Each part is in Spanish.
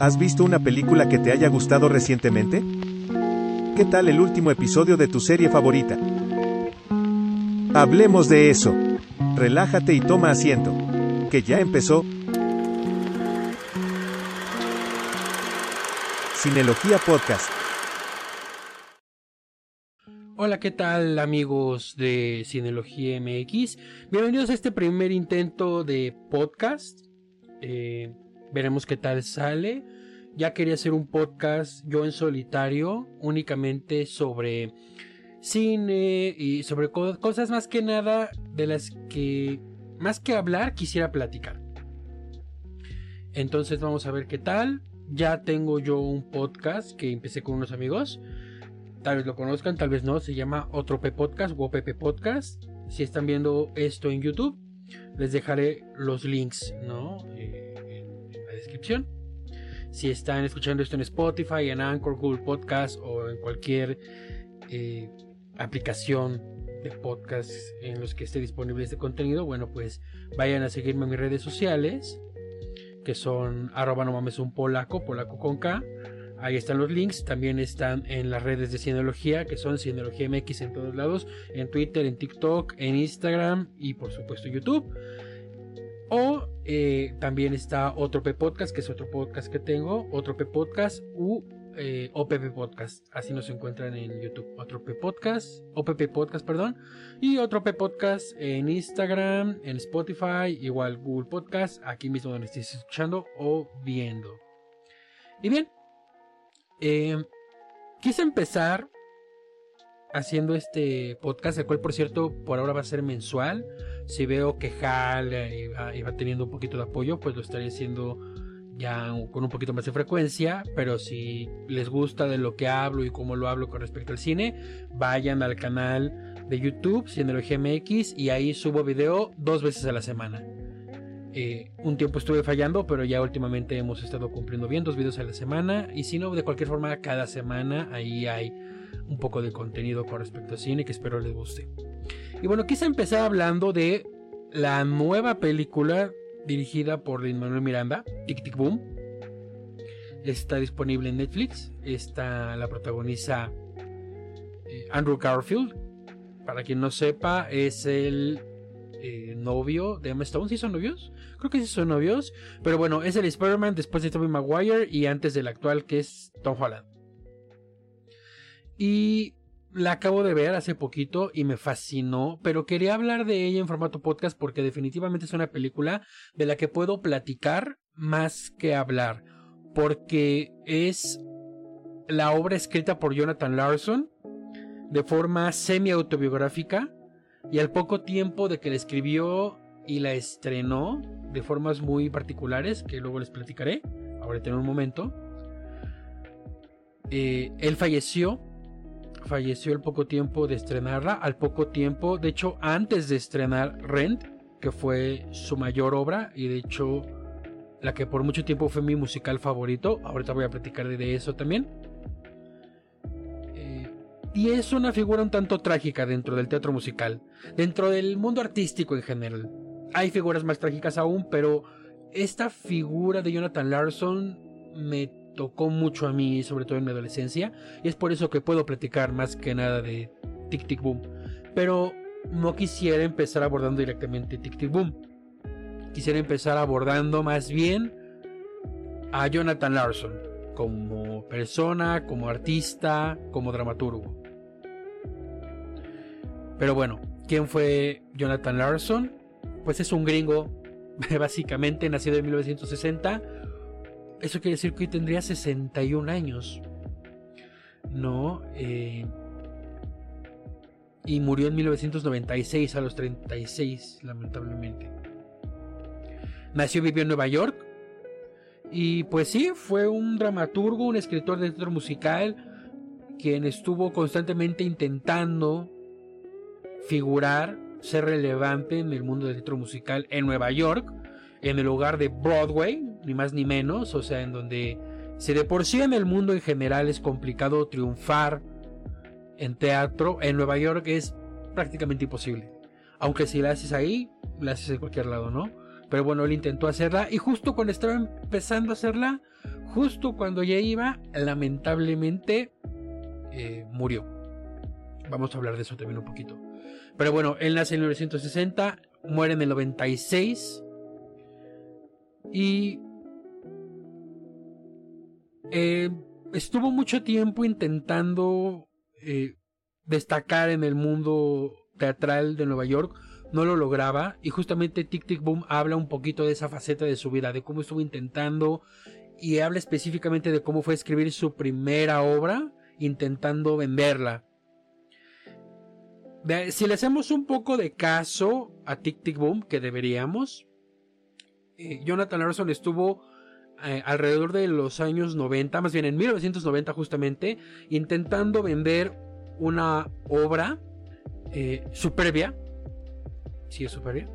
¿Has visto una película que te haya gustado recientemente? ¿Qué tal el último episodio de tu serie favorita? Hablemos de eso. Relájate y toma asiento. Que ya empezó. Cinelogía Podcast. Hola, ¿qué tal amigos de Cinelogía MX? Bienvenidos a este primer intento de podcast. Eh, veremos qué tal sale. Ya quería hacer un podcast yo en solitario, únicamente sobre cine y sobre cosas más que nada de las que, más que hablar, quisiera platicar. Entonces vamos a ver qué tal. Ya tengo yo un podcast que empecé con unos amigos tal vez lo conozcan, tal vez no, se llama Otro P Podcast o OPP Podcast. Si están viendo esto en YouTube, les dejaré los links ¿no? Eh, descripción. Si están escuchando esto en Spotify, en Anchor, Google Podcast o en cualquier eh, aplicación de podcast en los que esté disponible este contenido, bueno, pues vayan a seguirme en mis redes sociales, que son arroba no mames un polaco, polaco con K Ahí están los links. También están en las redes de Cineología, que son Cineología MX en todos lados. En Twitter, en TikTok, en Instagram y por supuesto YouTube. O eh, también está otro P Podcast, que es otro podcast que tengo. Otro P Podcast u eh, OPP Podcast. Así nos encuentran en YouTube. Otro P Podcast, OPP Podcast, perdón. Y otro P Podcast en Instagram, en Spotify, igual Google Podcast, aquí mismo donde estéis escuchando o viendo. Y bien, eh, quise empezar haciendo este podcast, el cual por cierto por ahora va a ser mensual. Si veo que jala y va, teniendo un poquito de apoyo, pues lo estaré haciendo ya con un poquito más de frecuencia. Pero si les gusta de lo que hablo y cómo lo hablo con respecto al cine, vayan al canal de YouTube, Cineología MX, y ahí subo video dos veces a la semana. Eh, un tiempo estuve fallando, pero ya últimamente hemos estado cumpliendo bien dos videos a la semana. Y si no, de cualquier forma, cada semana ahí hay un poco de contenido con respecto a cine que espero les guste. Y bueno, quise empezar hablando de la nueva película dirigida por Lin Manuel Miranda, Tic Tic Boom. Está disponible en Netflix. Está la protagoniza eh, Andrew Garfield. Para quien no sepa, es el eh, novio de Emma Stone. ¿Sí son novios? Creo que sí son novios. Pero bueno, es el Spider-Man después de Tobey Maguire y antes del actual que es Tom Holland. Y la acabo de ver hace poquito y me fascinó, pero quería hablar de ella en formato podcast porque definitivamente es una película de la que puedo platicar más que hablar, porque es la obra escrita por Jonathan Larson de forma semi autobiográfica y al poco tiempo de que la escribió y la estrenó de formas muy particulares, que luego les platicaré, ahorita en un momento, eh, él falleció. Falleció al poco tiempo de estrenarla, al poco tiempo, de hecho antes de estrenar Rent, que fue su mayor obra y de hecho la que por mucho tiempo fue mi musical favorito, ahorita voy a platicar de eso también. Y es una figura un tanto trágica dentro del teatro musical, dentro del mundo artístico en general. Hay figuras más trágicas aún, pero esta figura de Jonathan Larson me tocó mucho a mí, sobre todo en mi adolescencia, y es por eso que puedo platicar más que nada de Tic Tic Boom. Pero no quisiera empezar abordando directamente Tic Tic Boom. Quisiera empezar abordando más bien a Jonathan Larson como persona, como artista, como dramaturgo. Pero bueno, ¿quién fue Jonathan Larson? Pues es un gringo, básicamente nacido en 1960. Eso quiere decir que hoy tendría 61 años. ¿No? Eh, y murió en 1996 a los 36, lamentablemente. Nació y vivió en Nueva York. Y pues sí, fue un dramaturgo, un escritor de teatro musical, quien estuvo constantemente intentando figurar, ser relevante en el mundo del teatro musical en Nueva York, en el lugar de Broadway, ni más ni menos, o sea, en donde si de por sí en el mundo en general es complicado triunfar en teatro, en Nueva York es prácticamente imposible. Aunque si la haces ahí, la haces en cualquier lado, ¿no? Pero bueno, él intentó hacerla y justo cuando estaba empezando a hacerla, justo cuando ya iba, lamentablemente eh, murió. Vamos a hablar de eso también un poquito. Pero bueno, él nace en 1960, muere en el 96 y eh, estuvo mucho tiempo intentando eh, destacar en el mundo teatral de Nueva York, no lo lograba y justamente Tic Tic Boom habla un poquito de esa faceta de su vida, de cómo estuvo intentando y habla específicamente de cómo fue escribir su primera obra intentando venderla. Si le hacemos un poco de caso a Tic Tic Boom, que deberíamos, eh, Jonathan Larson estuvo eh, alrededor de los años 90, más bien en 1990 justamente, intentando vender una obra eh, superbia. ¿Sí es superbia?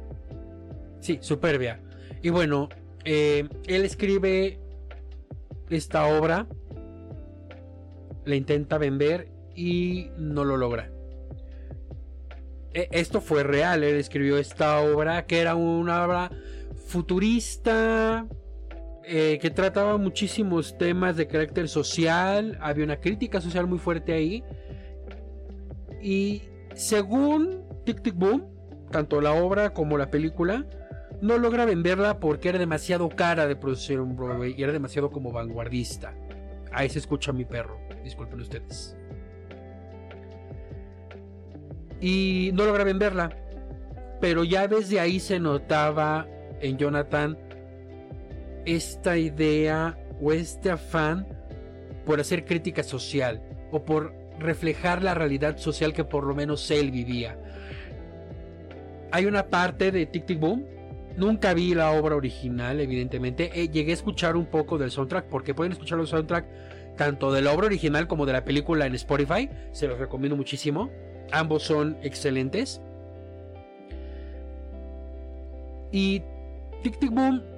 Sí, superbia. Y bueno, él escribe esta obra, la intenta vender y no lo logra. E, esto fue real, él escribió esta obra que era una obra futurista, eh, que trataba muchísimos temas de carácter social, había una crítica social muy fuerte ahí. Y según Tic Tic Boom, tanto la obra como la película, no logra venderla porque era demasiado cara de producir un Broadway y era demasiado como vanguardista. Ahí se escucha mi perro, disculpen ustedes. Y no logra venderla. Pero ya desde ahí se notaba en Jonathan esta idea o este afán por hacer crítica social o por reflejar la realidad social que por lo menos él vivía. Hay una parte de Tic Tic Boom. Nunca vi la obra original, evidentemente. Eh, llegué a escuchar un poco del soundtrack porque pueden escuchar el soundtrack tanto de la obra original como de la película en Spotify. Se los recomiendo muchísimo. Ambos son excelentes. Y Tic Tic Boom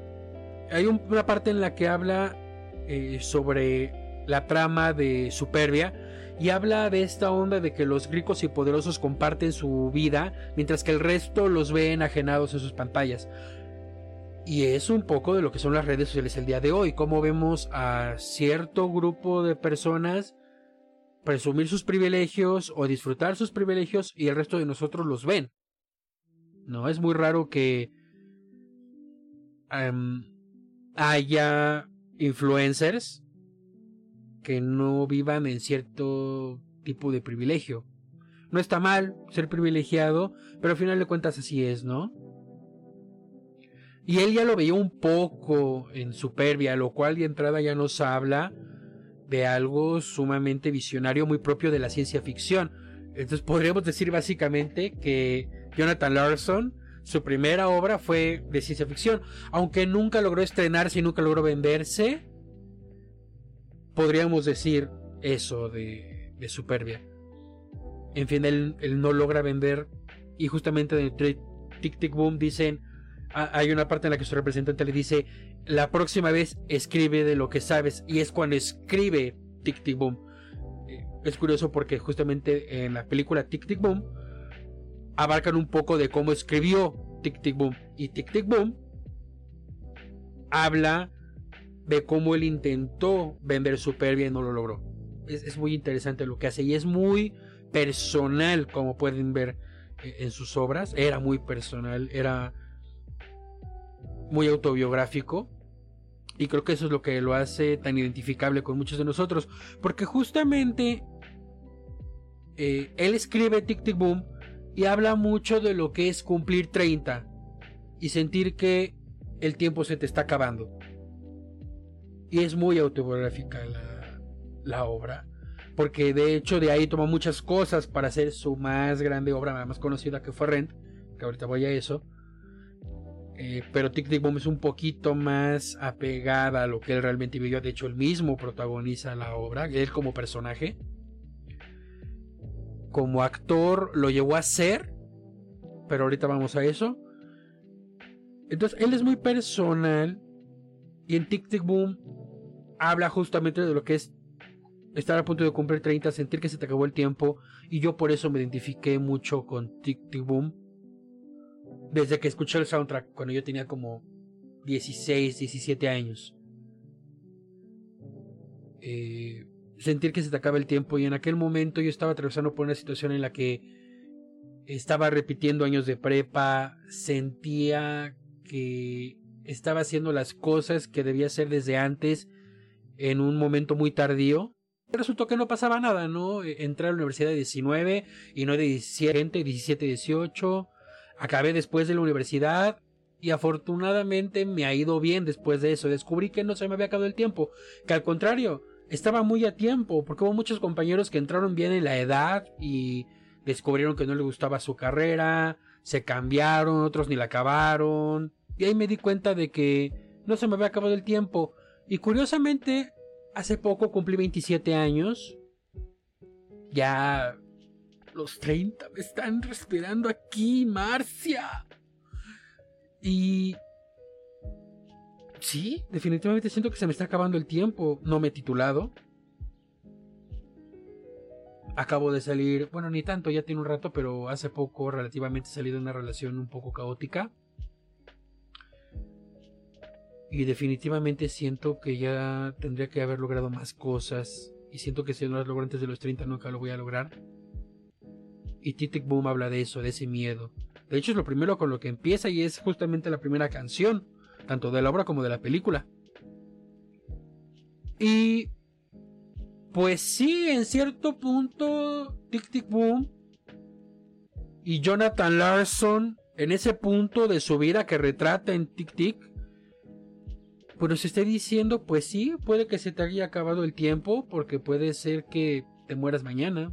hay una parte en la que habla eh, sobre la trama de Superbia y habla de esta onda de que los ricos y poderosos comparten su vida mientras que el resto los ve enajenados en sus pantallas. Y es un poco de lo que son las redes sociales el día de hoy, cómo vemos a cierto grupo de personas presumir sus privilegios o disfrutar sus privilegios y el resto de nosotros los ven. No es muy raro que em, haya influencers que no vivan en cierto tipo de privilegio. No está mal ser privilegiado, pero al final de cuentas así es, ¿no? Y él ya lo veía un poco en Superbia, lo cual de entrada ya nos habla de algo sumamente visionario, muy propio de la ciencia ficción. Entonces podríamos decir básicamente que Jonathan Larson su primera obra fue de ciencia ficción. Aunque nunca logró estrenarse y nunca logró venderse, podríamos decir eso de, de Superbia. En fin, él, no logra vender. Y justamente en Tic Tic Boom dicen. Hay una parte en la que su representante le dice: La próxima vez escribe de lo que sabes. Y es cuando escribe Tic Tic Boom. Eh, es curioso porque justamente en la película Tic Tic Boom abarcan un poco de cómo escribió Tic Tic Boom. Y Tic Tic Boom habla de cómo él intentó vender Superbia y no lo logró. Es, muy interesante lo que hace y es muy personal, como pueden ver eh, en sus obras. Era muy personal, era muy autobiográfico. Y creo que eso es lo que lo hace tan identificable con muchos de nosotros. Porque justamente eh, él escribe Tic Tic Boom y habla mucho de lo que es cumplir 30 y sentir que el tiempo se te está acabando. Y es muy autobiográfica la, obra, porque de hecho de ahí toma muchas cosas para hacer su más grande obra, más conocida que fue Rent, que ahorita voy a eso. Eh, pero Tic Tic Boom es un poquito más apegada a lo que él realmente vivió. De hecho, él mismo protagoniza la obra, él como personaje como actor lo llegó a ser, pero ahorita vamos a eso. Entonces, él es muy personal y en Tic Tic Boom habla justamente de lo que es estar a punto de cumplir 30, sentir que se te acabó el tiempo y yo por eso me identifiqué mucho con Tic Tic Boom. Desde que escuché el soundtrack cuando yo tenía como 16, 17 años. eh, sentir que se te acaba el tiempo y en aquel momento yo estaba atravesando por una situación en la que estaba repitiendo años de prepa, sentía que estaba haciendo las cosas que debía hacer desde antes en un momento muy tardío. Resultó que no pasaba nada, ¿no? Entré a la universidad de 19 y no de 17, 17, 18. Acabé después de la universidad y afortunadamente me ha ido bien después de eso. Descubrí que no se me había acabado el tiempo, que al contrario, estaba muy a tiempo, porque hubo muchos compañeros que entraron bien en la edad y descubrieron que no les gustaba su carrera, se cambiaron, otros ni la acabaron. Y ahí me di cuenta de que no se me había acabado el tiempo. Y curiosamente, hace poco cumplí 27 años. Ya los 30 me están respirando aquí, Marcia. Y... Sí, definitivamente siento que se me está acabando el tiempo. No me he titulado. Acabo de salir, bueno, ni tanto, ya tiene un rato, pero hace poco relativamente salido de una relación un poco caótica. Y definitivamente siento que ya tendría que haber logrado más cosas. Y siento que si no las logro antes de los 30 nunca lo voy a lograr. Y Titic Boom habla de eso, de ese miedo. De hecho es lo primero con lo que empieza y es justamente la primera canción, tanto de la obra como de la película. Y pues sí, en cierto punto, Tic Tic Boom y Jonathan Larson, en ese punto de su vida que retrata en Tic Tic, pues nos está diciendo, pues sí, puede que se te haya acabado el tiempo, porque puede ser que te mueras mañana,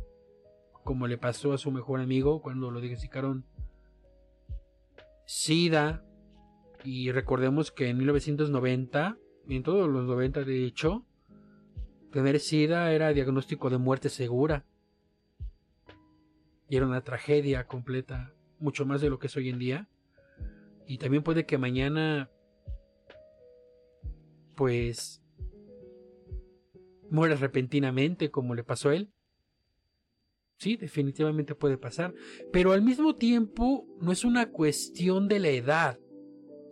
como le pasó a su mejor amigo cuando lo diagnosticaron SIDA. Y recordemos que en 1990, en todos los 90 de hecho, tener SIDA era diagnóstico de muerte segura. Y era una tragedia completa, mucho más de lo que es hoy en día. Y también puede que mañana, pues, mueras repentinamente, como le pasó a él. Sí, definitivamente puede pasar. Pero al mismo tiempo no es una cuestión de la edad.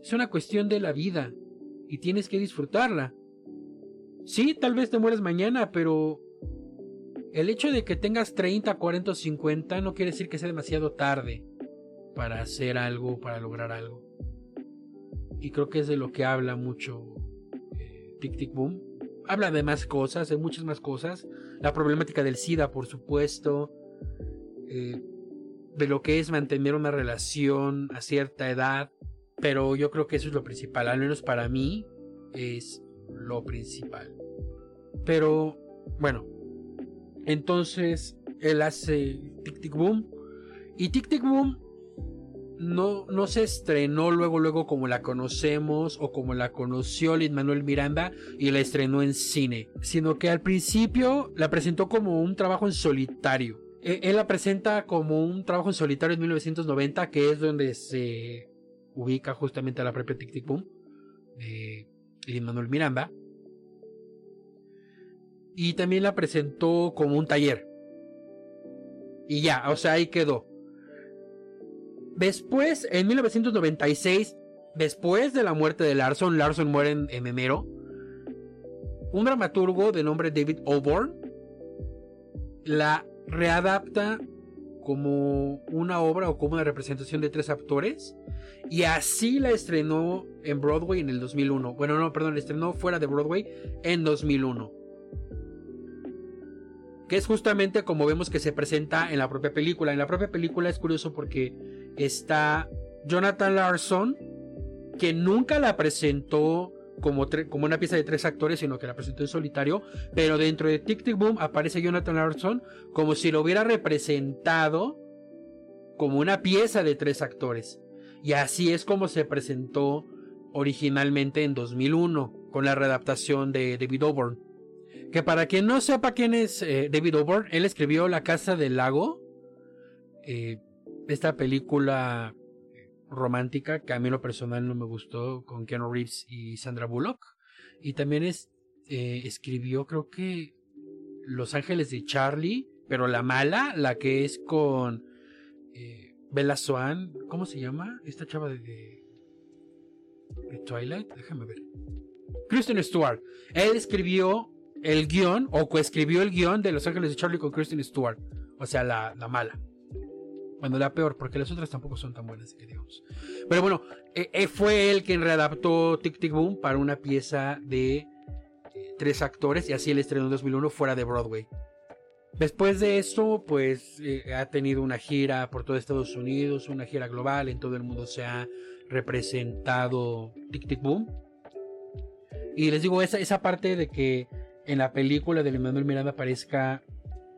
Es una cuestión de la vida. Y tienes que disfrutarla. Sí, tal vez te mueres mañana, pero el hecho de que tengas 30, 40 o 50 no quiere decir que sea demasiado tarde para hacer algo, para lograr algo. Y creo que es de lo que habla mucho eh, Tic Tic Boom habla de más cosas, de muchas más cosas. La problemática del SIDA, por supuesto. Eh, de lo que es mantener una relación a cierta edad. Pero yo creo que eso es lo principal. Al menos para mí es lo principal. Pero bueno. Entonces él hace Tic Tic Boom. Y Tic Tic Boom no, no se estrenó luego, luego como la conocemos o como la conoció Lin Manuel Miranda y la estrenó en cine, sino que al principio la presentó como un trabajo en solitario. E, él la presenta como un trabajo en solitario en 1990, que es donde se ubica justamente la propia Tic Tic Boom de Manuel Miranda. Y también la presentó como un taller. Y ya, o sea, ahí quedó. Después, en 1996, después de la muerte de Larson, Larson muere en, enero, un dramaturgo de nombre David Oborn la readapta como una obra o como una representación de tres actores y así la estrenó en Broadway en el 2001. Bueno, no, perdón, la estrenó fuera de Broadway en 2001. Que es justamente como vemos que se presenta en la propia película. En la propia película es curioso porque está Jonathan Larson, que nunca la presentó como, como, una pieza de tres actores, sino que la presentó en solitario, pero dentro de Tic Tic Boom aparece Jonathan Larson como si lo hubiera representado como una pieza de tres actores. Y así es como se presentó originalmente en 2001 con la readaptación de David Oborn. Que para quien no sepa quién es eh, David Oborn, él escribió La Casa del Lago, eh, esta película romántica que a mí lo personal no me gustó con Keanu Reeves y Sandra Bullock. Y también es, eh, escribió creo que Los Ángeles de Charlie, pero la mala, la que es con eh, Bella Swan, ¿cómo se llama? Esta chava de, de, Twilight, déjame ver. Kristen Stewart. Él escribió el guion o coescribió el guion de Los Ángeles de Charlie con Kristen Stewart. O sea, la, la mala. Bueno, la peor, porque las otras tampoco son tan buenas, digamos. Pero bueno, eh, eh, fue él quien readaptó Tic Tic Boom para una pieza de eh, tres actores y así el estreno en 2001 fuera de Broadway. Después de esto, pues ha tenido una gira por todo Estados Unidos, una gira global, en todo el mundo se ha representado Tic Tic Boom. Y les digo, esa, esa parte de que en la película de Manuel Miranda aparezca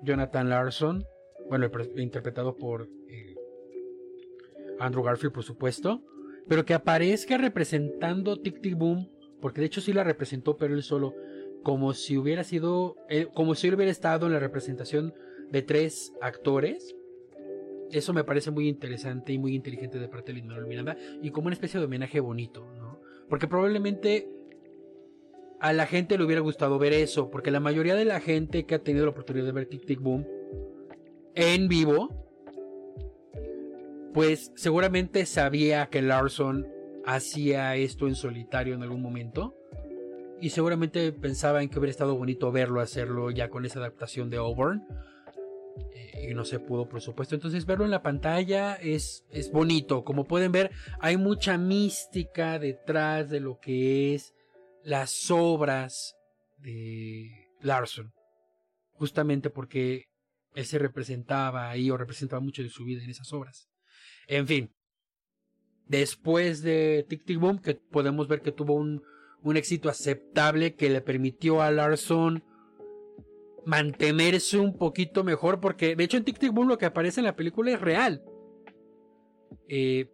Jonathan Larson, bueno, interpretado por Andrew Garfield, por supuesto, pero que aparezca representando Tic Tic Boom, porque de hecho sí la representó, pero él solo, como si hubiera sido, eh, como si él hubiera estado en la representación de tres actores. Eso me parece muy interesante y muy inteligente de parte de Manuel Miranda y como una especie de homenaje bonito, ¿no? Porque probablemente a la gente le hubiera gustado ver eso, porque la mayoría de la gente que ha tenido la oportunidad de ver Tic Tic Boom en vivo, pues seguramente sabía que Larson hacía esto en solitario en algún momento. Y seguramente pensaba en que hubiera estado bonito verlo hacerlo ya con esa adaptación de Auburn. Eh, y no se pudo, por supuesto. Entonces verlo en la pantalla es, es bonito. Como pueden ver, hay mucha mística detrás de lo que es las obras de Larson. Justamente porque él se representaba ahí o representaba mucho de su vida en esas obras. En fin, después de Tic Tic Boom, que podemos ver que tuvo un, un éxito aceptable que le permitió a Larson mantenerse un poquito mejor, porque de hecho en Tic Tic Boom lo que aparece en la película es real. Eh,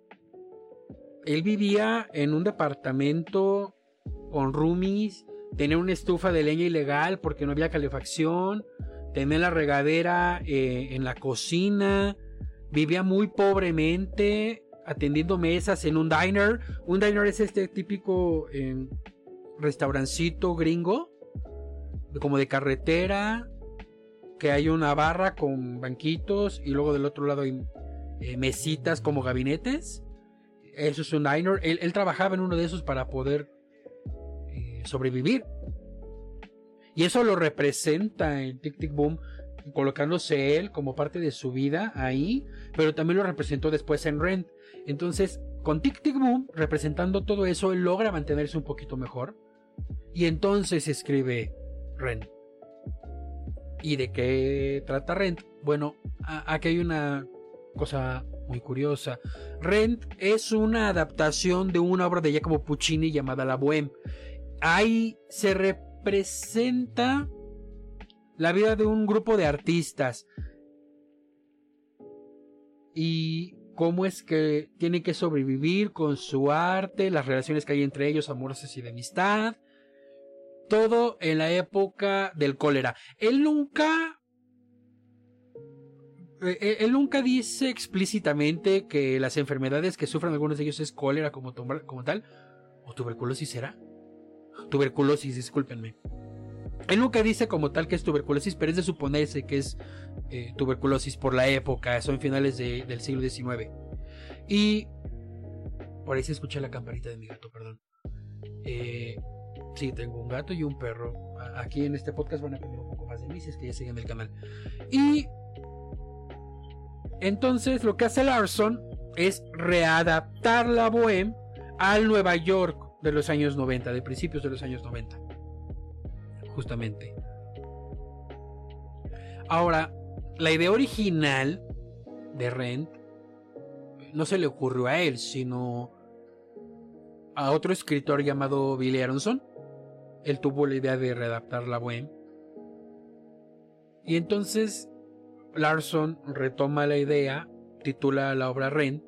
él vivía en un departamento con roomies, tenía una estufa de leña ilegal porque no había calefacción, tenía la regadera eh, en la cocina, vivía muy pobremente atendiendo mesas en un diner. Un diner es este típico eh, restaurancito gringo, como de carretera, que hay una barra con banquitos y luego del otro lado hay eh, mesitas como gabinetes. Eso es un diner. él, trabajaba en uno de esos para poder sobrevivir. Y eso lo representa en Tic Tic Boom, colocándose él como parte de su vida ahí, pero también lo representó después en Rent. Entonces, con Tic Tic Boom, representando todo eso, él logra mantenerse un poquito mejor. Y entonces escribe Rent. ¿Y de qué trata Rent? Bueno, aquí hay una cosa muy curiosa. Rent es una adaptación de una obra de Giacomo Puccini llamada La Bohème ahí se representa la vida de un grupo de artistas y cómo es que tienen que sobrevivir con su arte, las relaciones que hay entre ellos, amorosas y de amistad. Todo en la época del cólera. Él nunca. Eh, eh, él nunca dice explícitamente que las enfermedades que sufren algunos de ellos es cólera como, como tal. ¿O tuberculosis será? tuberculosis, discúlpenme. Él nunca dice como tal que es tuberculosis, pero es de suponerse que es eh, tuberculosis por la época, son finales del siglo XIX. Y por ahí se escucha la campanita de mi gato, perdón. Eh, sí, tengo un gato y un perro. Aquí en este podcast van a aprender un poco más de mí si es que ya siguen el canal. Y entonces lo que hace Larson es readaptar la Bohème al Nueva York de los años 90, de principios de los años 90. Justamente. Ahora, la idea original de Rent no se le ocurrió a él, sino a otro escritor llamado Billy Aronson. Él tuvo la idea de redactar la Bohème. Y entonces Larson retoma la idea, titula la obra Rent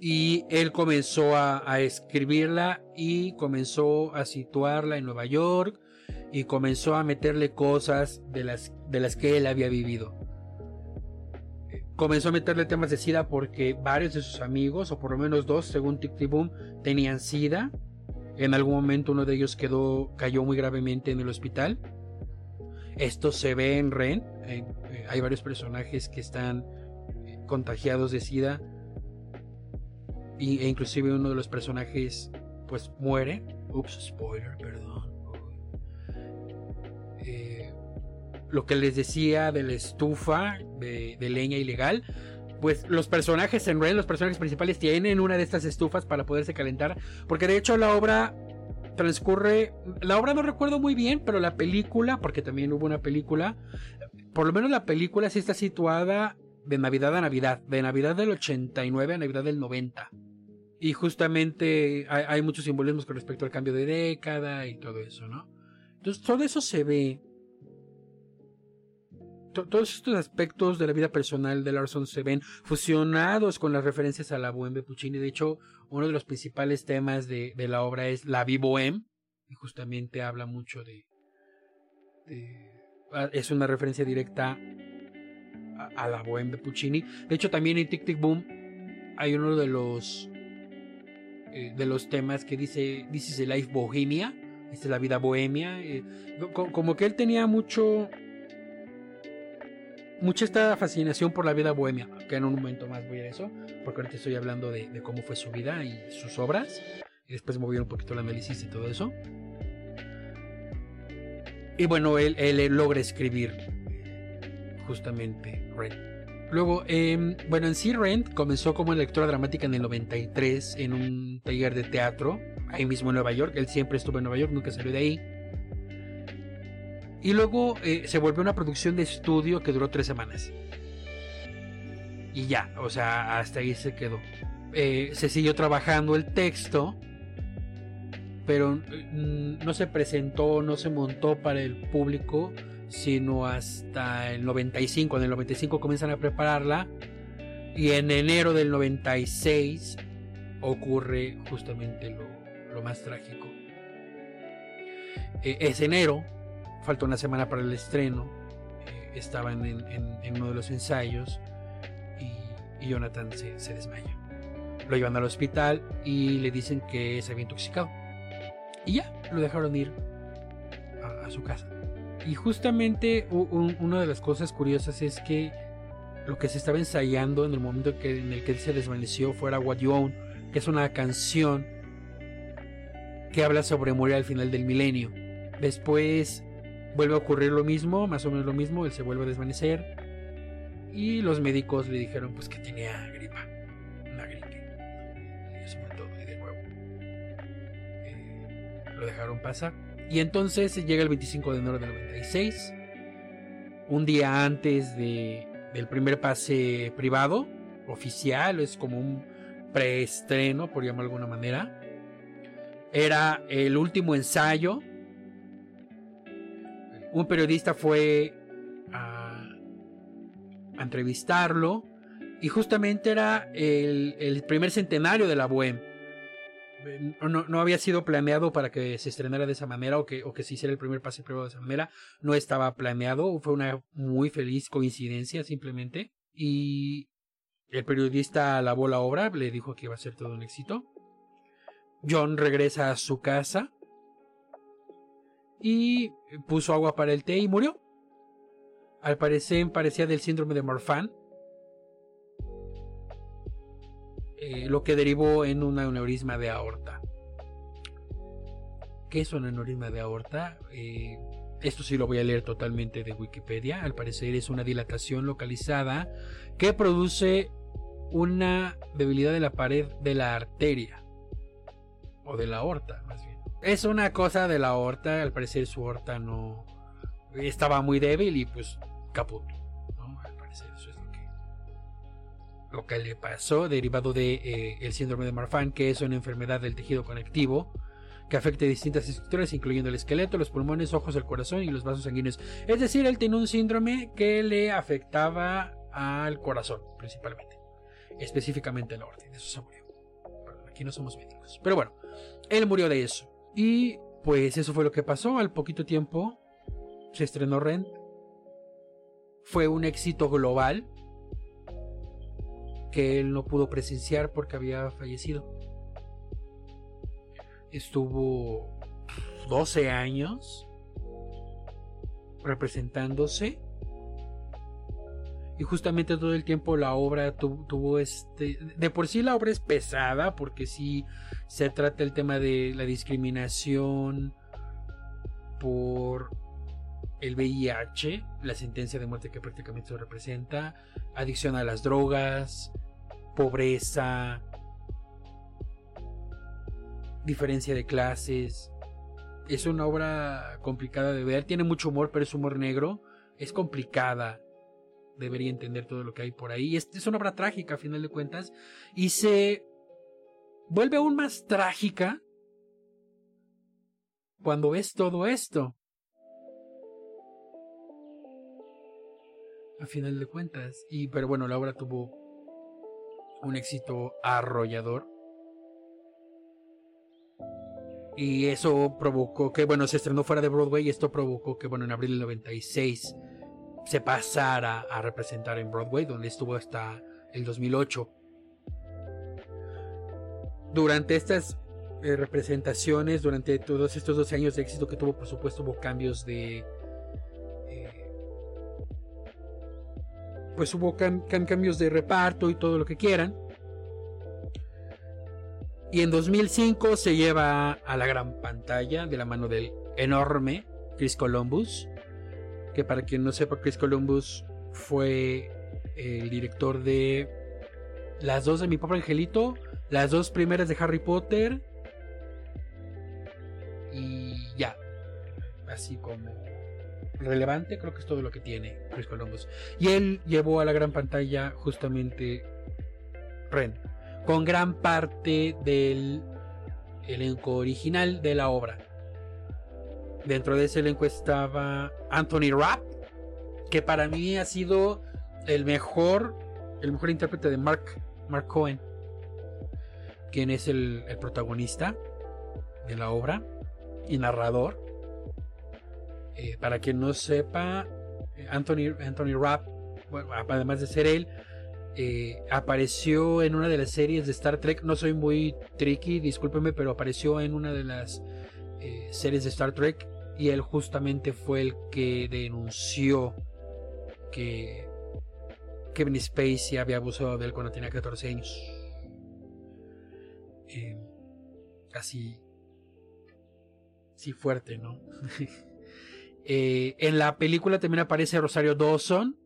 y él comenzó a, escribirla y comenzó a situarla en Nueva York y comenzó a meterle cosas de las, de las que él había vivido. Comenzó a meterle temas de SIDA porque varios de sus amigos, o por lo menos dos, según Boom, tenían SIDA. En algún momento uno de ellos quedó, cayó muy gravemente en el hospital. Esto se ve en Ren. Eh, hay varios personajes que están eh, contagiados de SIDA e inclusive uno de los personajes pues muere. Ups, spoiler, perdón. Lo que les decía de la estufa de, leña ilegal, pues los personajes en Red, los personajes principales tienen una de estas estufas para poderse calentar, porque de hecho la obra transcurre, la obra no recuerdo muy bien, pero la película, porque también hubo una película, por lo menos la película sí está situada de Navidad a Navidad, de Navidad del 89 a Navidad del 90. Y justamente hay muchos simbolismos con respecto al cambio de década y todo eso, ¿no? Entonces todo eso se ve todos estos aspectos de la vida personal de Larson se ven fusionados con las referencias a la Bohème de Puccini. De hecho, uno de los principales temas de, la obra es la bohème, y justamente habla mucho de, es una referencia directa a, la Bohème de Puccini. De hecho, también en Tic Tic Boom hay uno de los eh, de los temas que dice This is a life bohemia, la vida bohemia. Eh, como que él tenía mucho mucha esta fascinación por la vida bohemia, que en un momento más voy a eso, porque ahorita estoy hablando de, cómo fue su vida y sus obras, y después moví un poquito el análisis y todo eso. Y bueno, él, logra escribir justamente Rent. Luego, em, bueno, en sí Rent comenzó como lectora dramática en el 93 en un taller de teatro, ahí mismo en Nueva York. Él siempre estuvo en Nueva York, nunca salió de ahí. Y luego eh, se volvió una producción de estudio que duró tres semanas. Y ya, o sea, hasta ahí se quedó. Eh, se siguió trabajando el texto, pero mm, no se presentó, no se montó para el público, sino hasta el 95. En el 95 comienzan a prepararla y en enero del 96 ocurre justamente lo, más trágico. Eh, es enero, falta una semana para el estreno, eh, estaban en, uno de los ensayos y, Jonathan se, desmaya. Lo llevan al hospital y le dicen que se había intoxicado. Y ya, lo dejaron ir a, su casa. Y justamente una de las cosas curiosas es que lo que se estaba ensayando en el momento que, en el que se desvaneció fuera What You Own, que es una canción que habla sobre morir al final del milenio. Después Vuelve a ocurrir lo mismo, más o menos lo mismo, él se vuelve a desvanecer. Y los médicos le dijeron pues que tenía gripa, una gripe. Y de nuevo. Eh, lo dejaron pasar. Y entonces llega el 25 de enero del 96, un día antes de, del primer pase privado, oficial, es como un preestreno, por llamarlo de alguna manera. Era el último ensayo un periodista fue a, entrevistarlo y justamente era el, primer centenario de la Bohème. No, había sido planeado para que se estrenara de esa manera o que, o que se hiciera el primer pase privado de esa manera. No estaba planeado, fue una muy feliz coincidencia simplemente. Y el periodista alabó la obra, le dijo que iba a ser todo un éxito. John regresa a su casa y puso agua para el té y murió. Al parecer parecía del síndrome de Marfan, eh, lo que derivó en un aneurisma de aorta. ¿Qué es un aneurisma de aorta? Eh, esto sí lo voy a leer totalmente de Wikipedia. Al parecer es una dilatación localizada que produce una debilidad de la pared de la arteria o de la aorta, más bien es una cosa de la aorta. Al parecer su aorta no estaba muy débil y pues caput. Al parecer eso es lo que, lo que le pasó, derivado de eh, el síndrome de Marfan, que es una enfermedad del tejido conectivo que afecta a distintas estructuras, incluyendo el esqueleto, los pulmones, ojos, el corazón y los vasos sanguíneos. Es decir, él tiene un síndrome que le afectaba al corazón, principalmente. Específicamente la. De eso se murió. aquí no somos médicos. Pero bueno, él murió de eso. Y pues eso fue lo que pasó. Al poquito tiempo se estrenó Rent. Fue un éxito global que él no pudo presenciar porque había fallecido. Estuvo 12 años representándose y justamente todo el tiempo la obra tuvo este de por sí la obra es pesada porque sí se trata el tema de la discriminación por el VIH, la sentencia de muerte que prácticamente se representa, adicción a las drogas, pobreza, diferencia de clases. Es una obra complicada de ver, tiene mucho humor, pero es humor negro, es complicada. Debería entender todo lo que hay por ahí. Es, es una obra trágica, a final de cuentas, y se vuelve aún más trágica cuando ves todo esto. A final de cuentas. Y pero bueno, la obra tuvo un éxito arrollador. Y eso provocó que, bueno, se estrenó fuera de Broadway y esto provocó que, bueno, en abril del 96 se pasara a representar en Broadway, donde estuvo hasta el 2008. Durante estas eh, representaciones, durante todos estos 12 años de éxito que tuvo, por supuesto, hubo cambios de... Eh, pues hubo cambios de reparto y todo lo que quieran. Y en 2005 se lleva a la gran pantalla de la mano del enorme Chris Columbus. Que para quien no sepa, Chris Columbus fue el director de las dos de Mi Pobre Angelito, las dos primeras de Harry Potter. Y ya. Así como relevante, creo que es todo lo que tiene Chris Columbus. Y él llevó a la gran pantalla justamente Ren con gran parte del elenco original de la obra. Dentro de ese elenco estaba Anthony Rapp, que para mí ha sido el mejor, el mejor intérprete de Mark, Mark Cohen, quien es el, protagonista de la obra y narrador. Eh, para quien no sepa, Anthony, Anthony Rapp, además de ser él, eh, apareció en una de las series de Star Trek. No soy muy tricky, discúlpeme, pero apareció en una de las eh, series de Star Trek y él justamente fue el que denunció que Kevin Spacey había abusado de él cuando tenía 14 años. Eh, así, sí fuerte, ¿no? en la película también aparece Rosario Dawson,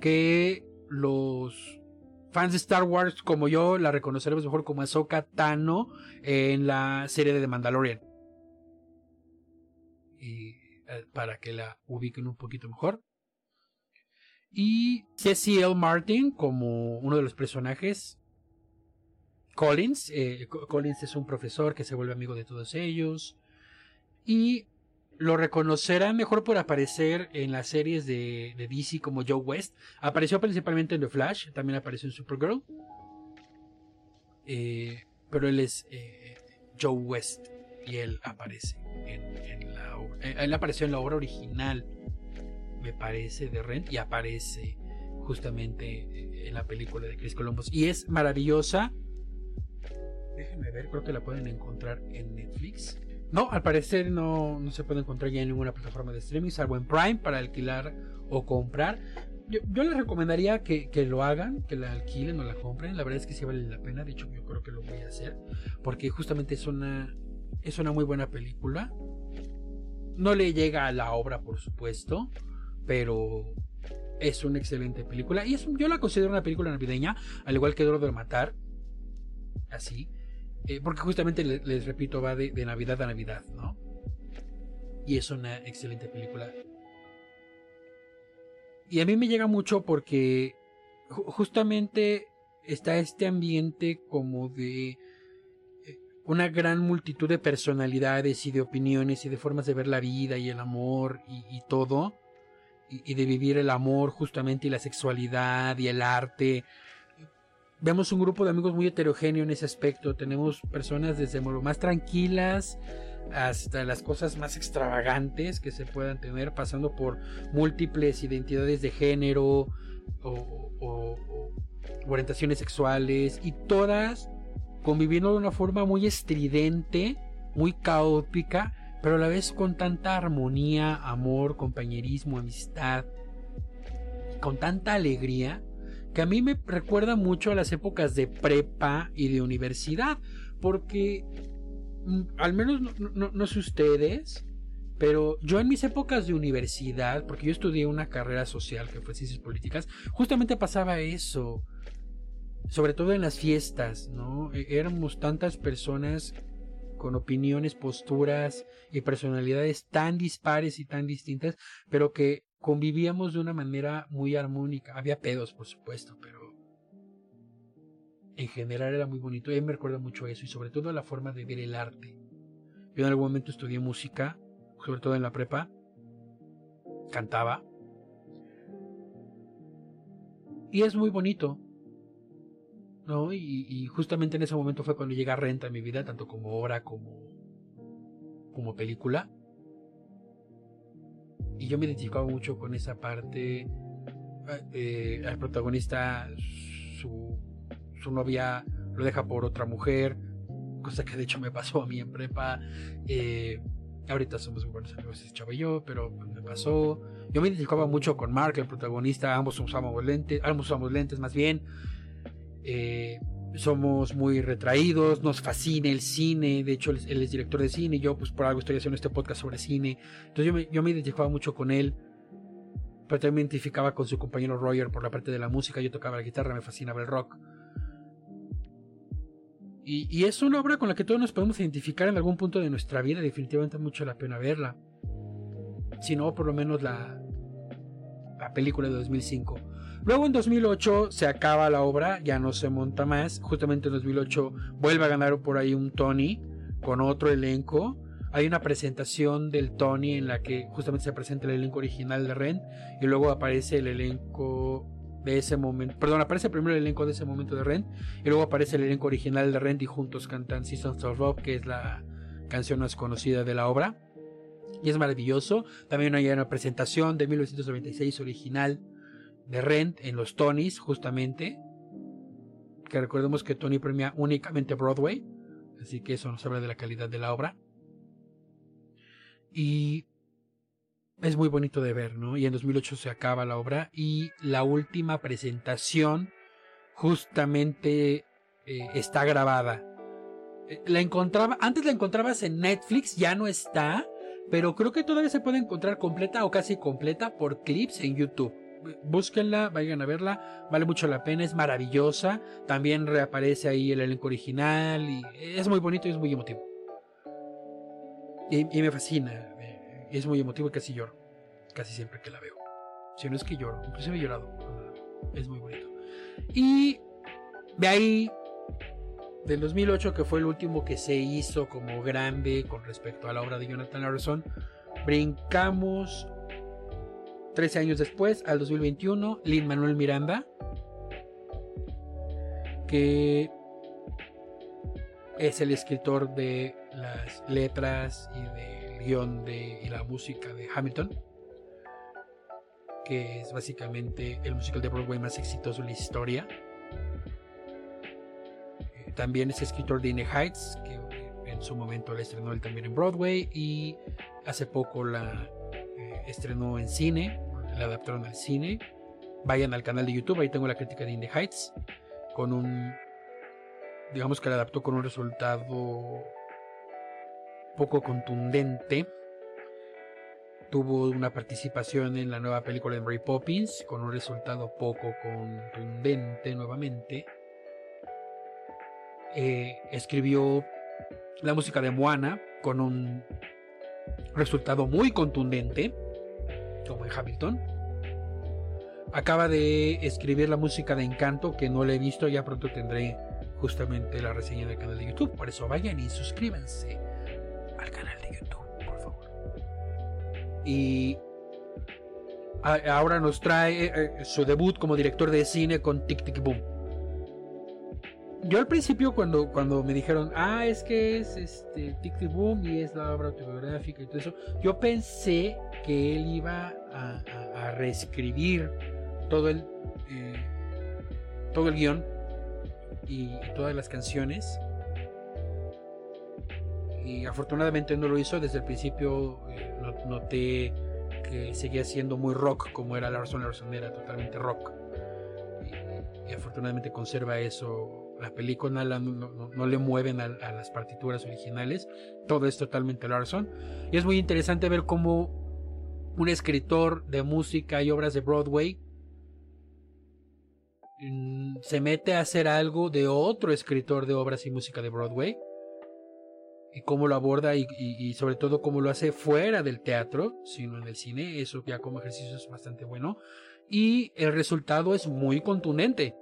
que los fans de Star Wars como yo la reconoceremos mejor como Ahsoka Tano en la serie de The Mandalorian. Y eh, para que la ubiquen un poquito mejor. Y L. Martin como uno de los personajes. Collins. Eh, Collins es un profesor que se vuelve amigo de todos ellos. Y lo reconocerán mejor por aparecer en las series de, DC como Joe West. Apareció principalmente en The Flash, también apareció en Supergirl. Eh, pero él es Joe West y él aparece en, Eh, él apareció en la obra original, me parece, de Rent y aparece justamente en la película de Chris Columbus. Y es maravillosa. Déjenme ver, creo que la pueden encontrar en Netflix. No, al parecer no, se puede encontrar ya en ninguna plataforma de streaming, salvo en Prime para alquilar o comprar. Yo, les recomendaría que, lo hagan, que la alquilen o la compren. La verdad es que sí vale la pena. De hecho, yo creo que lo voy a hacer. Porque justamente es una, es una muy buena película. No le llega a la obra, por supuesto. Pero es una excelente película. Y es, yo la considero una película navideña. Al igual que Duro de Matar. Así. Eh, porque justamente les, repito, va de, Navidad a Navidad, ¿no? Y es una excelente película. Y a mí me llega mucho porque justamente está este ambiente como de una gran multitud de personalidades y de opiniones y de formas de ver la vida y el amor y, todo. y, de vivir el amor justamente y la sexualidad y el arte vemos un grupo de amigos muy heterogéneo en ese aspecto. Tenemos personas desde lo más tranquilas hasta las cosas más extravagantes que se puedan tener, pasando por múltiples identidades de género o, orientaciones sexuales y todas conviviendo de una forma muy estridente, muy caótica, pero a la vez con tanta armonía, amor, compañerismo, amistad, con tanta alegría que a mí me recuerda mucho a las épocas de prepa y de universidad, porque mm, al menos no, sé ustedes, Pero yo en mis épocas de universidad, porque yo estudié una carrera social que fue ciencias políticas, justamente pasaba eso. Sobre todo en las fiestas, ¿no? E-, éramos tantas personas con opiniones, posturas y personalidades tan dispares y tan distintas, pero que convivíamos de una manera muy armónica. Había pedos, por supuesto, pero en general era muy bonito. Y me recuerda mucho eso y sobre todo la forma de ver el arte. Yo en algún momento estudié música, sobre todo en la prepa, cantaba. Y es muy bonito. ¿No? Y, justamente en ese momento fue cuando llega Renta a mi vida, tanto como obra como, como película. Y yo me identificaba mucho con esa parte. Eh, el protagonista, su, su novia lo deja por otra mujer, cosa que de hecho me pasó a mí en prepa. Eh, ahorita somos muy buenos amigos, ese chavo y yo, pero me pasó. Yo me identificaba mucho con Mark, el protagonista, ambos usamos lentes, ambos usamos lentes más bien. Eh, somos muy retraídos, nos fascina el cine, de hecho él, es director de cine, yo pues por algo estoy haciendo este podcast sobre cine, entonces yo me, yo me identificaba mucho con él, pero también me identificaba con su compañero Roger por la parte de la música, yo tocaba la guitarra, me fascinaba el rock. Y, y, es una obra con la que todos nos podemos identificar en algún punto de nuestra vida, definitivamente mucho la pena verla. Si no, por lo menos la, la película de 2005. Luego en 2008 se acaba la obra, ya no se monta más. Justamente en 2008 vuelve a ganar por ahí un Tony con otro elenco. Hay una presentación del Tony en la que justamente se presenta el elenco original de Rent y luego aparece el elenco de ese momento. Perdón, aparece primero el elenco de ese momento de Rent y luego aparece el elenco original de Rent y juntos cantan Seasons of Love, que es la canción más conocida de la obra. Y es maravilloso. También hay una presentación de 1996 original de Rent en los Tonys, justamente. Que recordemos que Tony premia únicamente Broadway. Así que eso nos habla de la calidad de la obra. Y es muy bonito de ver, ¿no? Y en 2008 se acaba la obra. Y la última presentación justamente eh, está grabada. Eh, la encontraba, antes la encontrabas en Netflix, ya no está. Pero creo que todavía se puede encontrar completa o casi completa por clips en YouTube búsquenla, vayan a verla, vale mucho la pena, es maravillosa. También reaparece ahí el elenco original y es muy bonito y es muy emotivo. Y, me fascina, eh, es muy emotivo y casi lloro, casi siempre que la veo. Si no es que lloro, inclusive he llorado, es muy bonito. Y de ahí, del 2008, que fue el último que se hizo como grande con respecto a la obra de Jonathan Harrison, brincamos 13 años después, al 2021, Lin Manuel Miranda, que es el escritor de las letras y del guion de, y la música de Hamilton, que es básicamente el musical de Broadway más exitoso en la historia. Eh, también es escritor de In Heights, que en su momento la estrenó él también en Broadway y hace poco la eh, estrenó en cine la adaptaron al cine. Vayan al canal de YouTube, ahí tengo la crítica de In Heights, con un, digamos que la adaptó con un resultado poco contundente. Tuvo una participación en la nueva película de Mary Poppins, con un resultado poco contundente nuevamente. Eh, escribió la música de Moana con un resultado muy contundente como Hamilton. Acaba de escribir la música de Encanto, que no la he visto, ya pronto tendré justamente la reseña del canal de YouTube. Por eso vayan y suscríbanse al canal de YouTube, por favor. Y ahora nos trae eh, eh, su debut como director de cine con Tic Tic Boom. Yo al principio cuando, cuando me dijeron, ah, es que es este Tic Tic Boom y es la obra autobiográfica y todo eso, yo pensé que él iba a, reescribir todo el, eh, todo el guion y, todas las canciones. Y afortunadamente no lo hizo. Desde el principio eh, noté que seguía siendo muy rock, como era la razón, la razón era totalmente rock. Y afortunadamente conserva eso la película no, le mueven a, las partituras originales, todo es totalmente Larson. Y es muy interesante ver cómo un escritor de música y obras de Broadway mm, se mete a hacer algo de otro escritor de obras y música de Broadway y cómo lo aborda y, y, sobre todo cómo lo hace fuera del teatro, sino en el cine, eso ya como ejercicio es bastante bueno. Y el resultado es muy contundente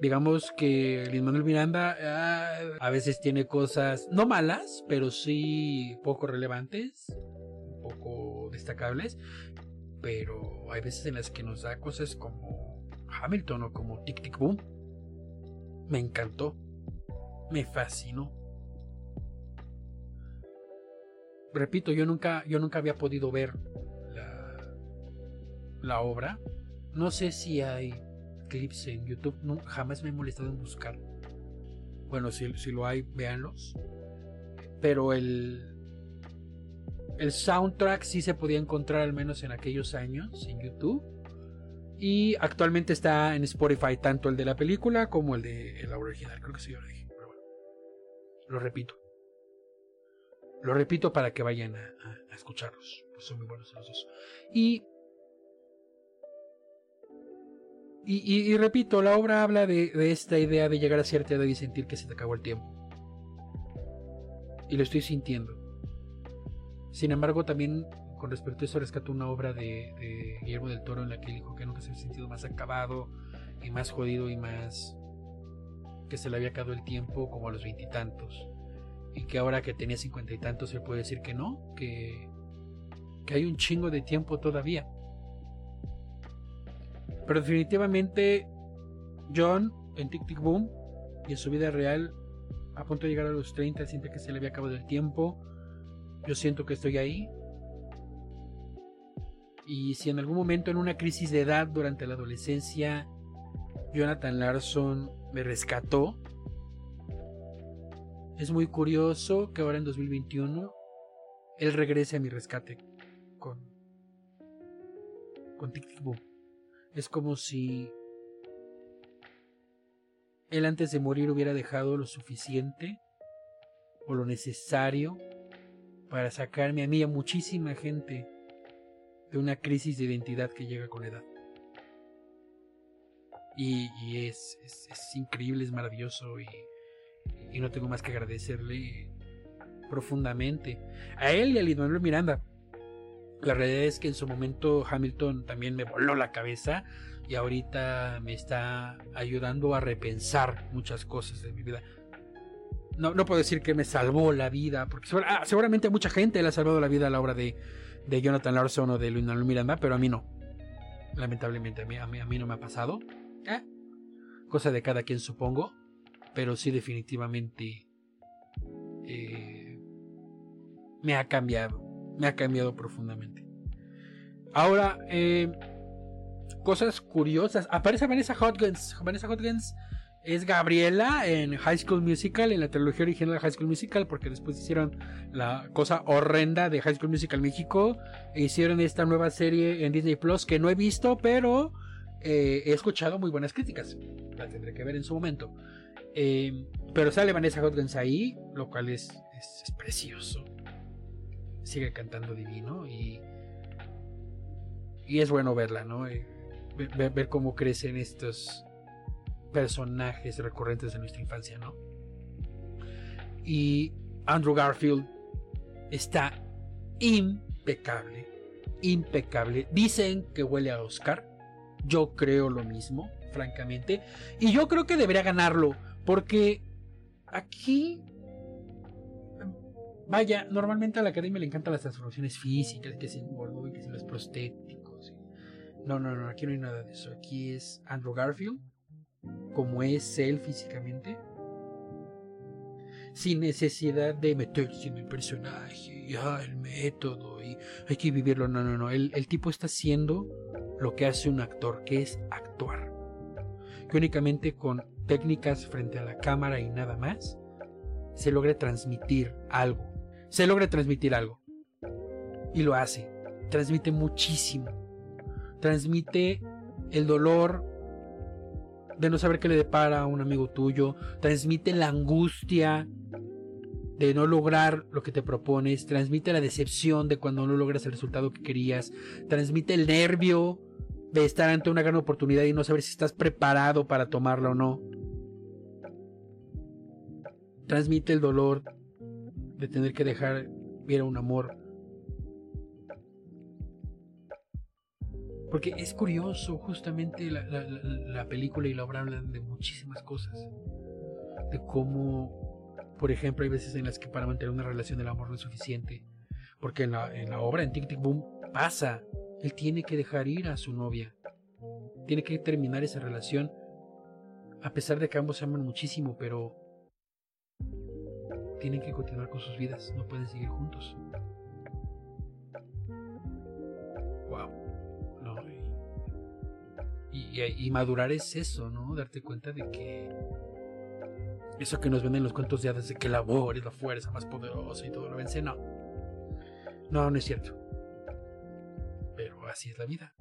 digamos que Luis Manuel Miranda ah, a veces tiene cosas no malas, pero sí poco relevantes, poco destacables, pero hay veces en las que nos da cosas como Hamilton o como Tic Tic Boom. Me encantó, me fascinó. Repito, yo nunca, yo nunca había podido ver la, la obra. No sé si hay clips en YouTube. Jamás me he molestado en buscar. Bueno, si, si lo hay, véanlos. Pero el, el soundtrack sí se podía encontrar al menos en aquellos años en YouTube. Y actualmente está en Spotify tanto el de la película como el de la original. Creo que sí, yo lo dije. Pero bueno, lo repito. Lo repito para que vayan a, a, escucharlos. Pues son muy buenos los dos. Y Y, repito, la obra habla de, esta idea de llegar a cierta edad y sentir que se te acabó el tiempo. Y lo estoy sintiendo. Sin embargo, también con respecto a eso rescato una obra de, Guillermo del Toro en la que dijo que nunca se había sentido más acabado y más jodido y más que se le había acabado el tiempo como a los veintitantos. Y, que ahora que tenía cincuenta y tantos se puede decir que no, que hay un chingo de tiempo todavía. Pero definitivamente John en Tic Tic Boom y en su vida real, a punto de llegar a los 30, siente que se le había acabado el tiempo. Yo siento que estoy ahí. Y si en algún momento en una crisis de edad durante la adolescencia Jonathan Larson me rescató, es muy curioso que ahora en 2021 él regrese a mi rescate con, con Tic Tic Boom. Es como si él antes de morir hubiera dejado lo suficiente o lo necesario para sacarme a mí y a muchísima gente de una crisis de identidad que llega con la edad. Y, es, increíble, es maravilloso y, y, no tengo más que agradecerle profundamente a él y a Lin Miranda la realidad es que en su momento Hamilton también me voló la cabeza y ahorita me está ayudando a repensar muchas cosas de mi vida. No, no puedo decir que me salvó la vida, porque ah, seguramente a mucha gente le ha salvado la vida a la obra de, de Jonathan Larson o de Luis Miranda, pero a mí no. Lamentablemente, a mí, a mí, no me ha pasado. ¿Eh? Cosa de cada quien supongo, pero sí definitivamente eh, me ha cambiado me ha cambiado profundamente. Ahora, eh, cosas curiosas. Aparece Vanessa Hudgens. Vanessa Hudgens es Gabriela en High School Musical, en la trilogía original de High School Musical, porque después hicieron la cosa horrenda de High School Musical México. E hicieron esta nueva serie en Disney Plus que no he visto, pero eh, he escuchado muy buenas críticas. La tendré que ver en su momento. Eh, pero sale Vanessa Hudgens ahí, lo cual es, es precioso sigue cantando divino y, y es bueno verla, ¿no? Eh, ver, cómo crecen estos personajes recurrentes de nuestra infancia, ¿no? Y Andrew Garfield está impecable, impecable. Dicen que huele a Oscar. Yo creo lo mismo, francamente. Y yo creo que debería ganarlo, porque aquí Vaya, normalmente a la academia le encantan las transformaciones físicas, que si gordo y que si los prostéticos. No, no, no, aquí no hay nada de eso. Aquí es Andrew Garfield, como es él físicamente, sin necesidad de meterse en el personaje, y ah, el método, y hay que vivirlo. No, no, no. El, el tipo está haciendo lo que hace un actor, que es actuar. Que únicamente con técnicas frente a la cámara y nada más se logra transmitir algo se logra transmitir algo. Y lo hace. Transmite muchísimo. Transmite el dolor de no saber qué le depara a un amigo tuyo, transmite la angustia de no lograr lo que te propones, transmite la decepción de cuando no logras el resultado que querías, transmite el nervio de estar ante una gran oportunidad y no saber si estás preparado para tomarla o no. Transmite el dolor de tener que dejar ir a un amor. Porque es curioso, justamente la, la película y la obra hablan de muchísimas cosas. De cómo, por ejemplo, hay veces en las que para mantener una relación el amor no es suficiente. Porque en la, en la obra, en Tic Tic Boom, pasa él tiene que dejar ir a su novia. Tiene que terminar esa relación. A pesar de que ambos se aman muchísimo, pero tienen que continuar con sus vidas. No pueden seguir juntos. Wow. No, y, madurar es eso, ¿no? Darte cuenta de que eso que nos ven en los cuentos de hadas de que el amor es la fuerza más poderosa y todo lo vence, no. No, no es cierto así es la vida.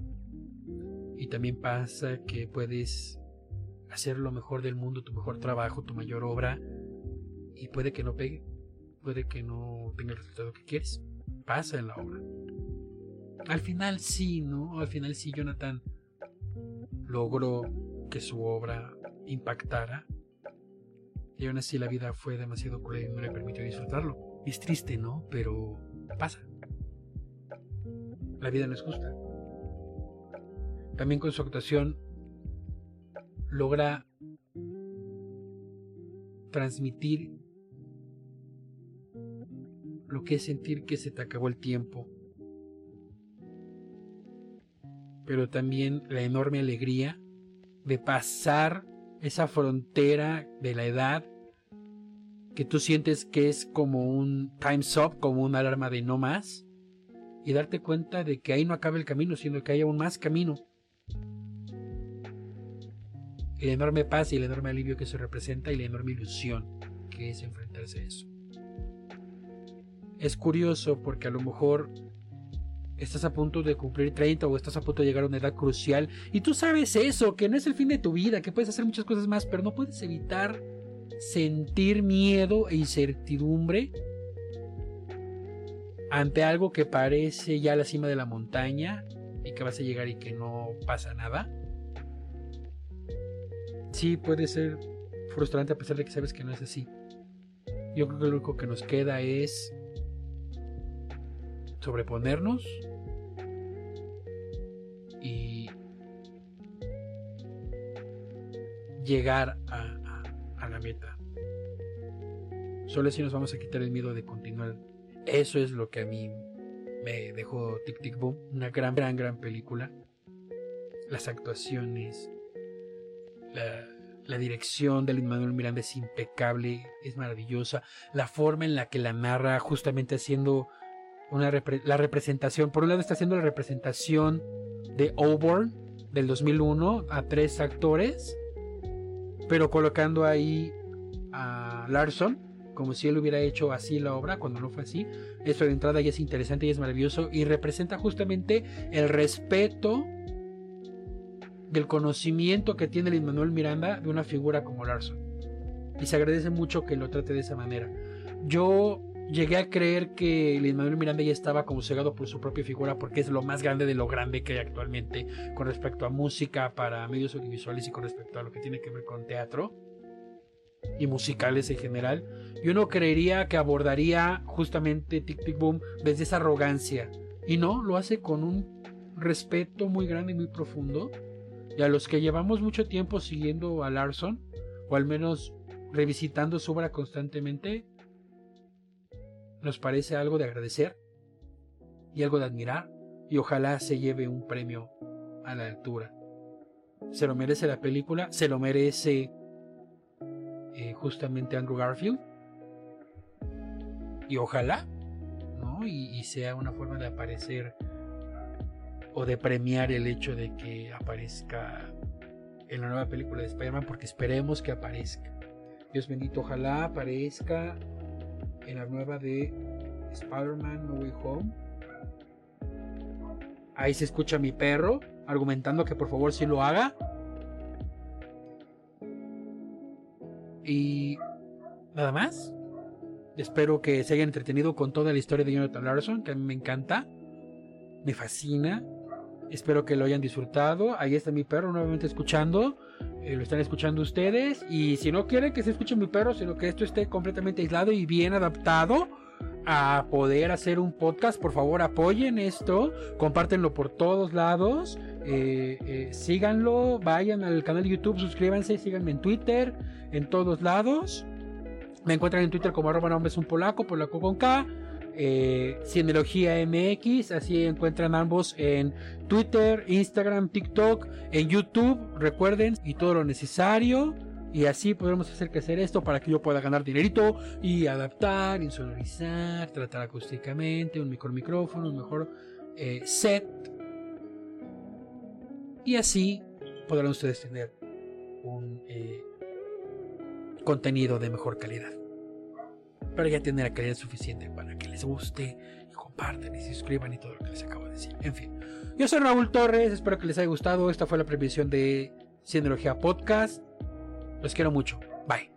Y también pasa que puedes hacer lo mejor del mundo, tu mejor trabajo, tu mayor obra, y puede que no pegue, puede que no tenga el resultado que quieres. Pasa en la obra. Al final sí, ¿no? Al final sí, Jonathan logró que su obra impactara. Y aún así la vida fue demasiado cruel y no le permitió disfrutarlo. Es triste, ¿no? Pero pasa. La vida no es justa. También con su actuación logra transmitir lo que es sentir que se te acabó el tiempo, pero también la enorme alegría de pasar esa frontera de la edad que tú sientes que es como un time's up, como una alarma de no más, y darte cuenta de que ahí no acaba el camino, sino que hay aún más camino. El enorme paz y el enorme alivio que se representa y la enorme ilusión que es enfrentarse a eso. Es curioso porque a lo mejor estás a punto de cumplir 30 o estás a punto de llegar a una edad crucial y tú sabes eso, que no es el fin de tu vida, que puedes hacer muchas cosas más, pero no puedes evitar sentir miedo e incertidumbre ante algo que parece ya la cima de la montaña y que vas a llegar y que no pasa nada, sí puede ser frustrante a pesar de que sabes que no es así. Yo creo que lo único que nos queda es sobreponernos y llegar a, la meta. Solo así nos vamos a quitar el miedo de continuar eso es lo que a mí me dejó Tic Tic Boom. Una gran, gran, gran película. Las actuaciones, la, dirección de Lin Manuel Miranda es impecable, es maravillosa. La forma en la que la narra, justamente haciendo una la representación. Por un lado, está haciendo la representación de Auburn del 2001 a tres actores, pero colocando ahí a Larson como si él hubiera hecho así la obra, cuando no fue así. Eso de entrada ya es interesante y es maravilloso y representa justamente el respeto del conocimiento que tiene el Manuel Miranda de una figura como Larson. Y se agradece mucho que lo trate de esa manera. Yo llegué a creer que Lin Manuel Miranda ya estaba como cegado por su propia figura porque es lo más grande de lo grande que hay actualmente con respecto a música para medios audiovisuales y con respecto a lo que tiene que ver con teatro y musicales en general, y uno creería que abordaría justamente Tic Tic Boom desde esa arrogancia. Y no, lo hace con un respeto muy grande y muy profundo. Y a los que llevamos mucho tiempo siguiendo a Larson, o al menos revisitando su obra constantemente, nos parece algo de agradecer y algo de admirar. Y ojalá se lleve un premio a la altura. Se lo merece la película, se lo merece eh, justamente Andrew Garfield. Y ojalá, ¿no? Y, sea una forma de aparecer o de premiar el hecho de que aparezca en la nueva película de Spider-Man, porque esperemos que aparezca. Dios bendito, ojalá aparezca en la nueva de Spider-Man No Way Home. Ahí se escucha mi perro argumentando que por favor si lo haga. Y nada más. Espero que se hayan entretenido con toda la historia de Jonathan Larson, que a mí me encanta, me fascina. Espero que lo hayan disfrutado. Ahí está mi perro nuevamente escuchando. Eh, lo están escuchando ustedes. Y si no quieren que se escuche mi perro, sino que esto esté completamente aislado y bien adaptado a poder hacer un podcast, por favor apoyen esto, compártenlo por todos lados, eh, eh, síganlo, vayan al canal de YouTube, suscríbanse, síganme en Twitter, en todos lados. Me encuentran en Twitter como arroba nombres un polaco, polaco con K. Eh, MX, así encuentran ambos en Twitter, Instagram, TikTok, en YouTube, recuerden, y todo lo necesario. Y así podremos hacer que hacer esto para que yo pueda ganar dinerito y adaptar, insonorizar, tratar acústicamente, un mejor micrófono, un mejor eh, set. Y así podrán ustedes tener un eh, contenido de mejor calidad. Pero ya tienen la calidad suficiente para que les guste y compartan y se suscriban y todo lo que les acabo de decir. En fin, yo soy Raúl Torres, espero que les haya gustado. Esta fue la previsión de Cienología Podcast. Los quiero mucho. Bye.